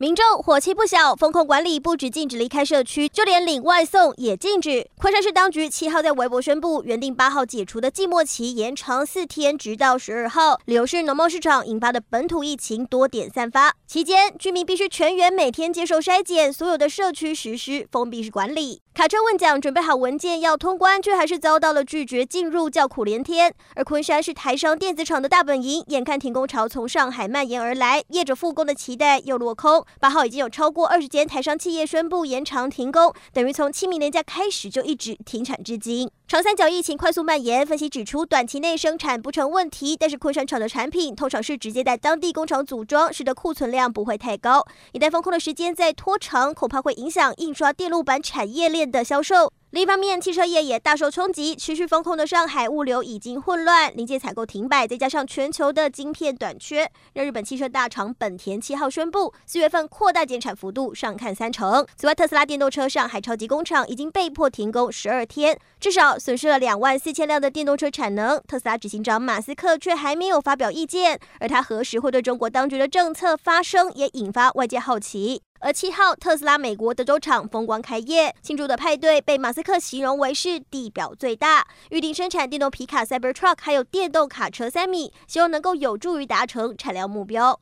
民众火气不小，封控管理不止禁止离开社区，就连领外送也禁止。昆山市当局七号在微博宣布，原定八号解除的季末期延长四天，直到十二号。理由是农贸市场引发的本土疫情多点散发，期间居民必须全员每天接受筛检，所有的社区实施封闭式管理。卡车问讲，准备好文件要通关，却还是遭到了拒绝进入，叫苦连天。而昆山是台商电子厂的大本营，眼看停工潮从上海蔓延而来，业者复工的期待又落空。八号已经有超过二十间台商企业宣布延长停工，等于从清明年假开始就一直停产至今。长三角疫情快速蔓延，分析指出短期内生产不成问题，但是昆山厂的产品通常是直接在当地工厂组装，使得库存量不会太高。一旦封控的时间再拖长，恐怕会影响印刷电路板产业链的销售。另一方面，汽车业也大受冲击。持续封控的上海物流已经混乱，零件采购停摆，再加上全球的晶片短缺，让日本汽车大厂本田七号宣布，四月份扩大减产幅度上看三成。此外，特斯拉电动车上海超级工厂已经被迫停工十二天，至少损失了两万四千辆的电动车产能。特斯拉执行长马斯克却还没有发表意见，而他何时会对中国当局的政策发声，也引发外界好奇。而七号，特斯拉美国德州厂风光开业，庆祝的派对被马斯克形容为是地表最大，预定生产电动皮卡 Cybertruck，还有电动卡车 Semi，希望能够有助于达成产量目标。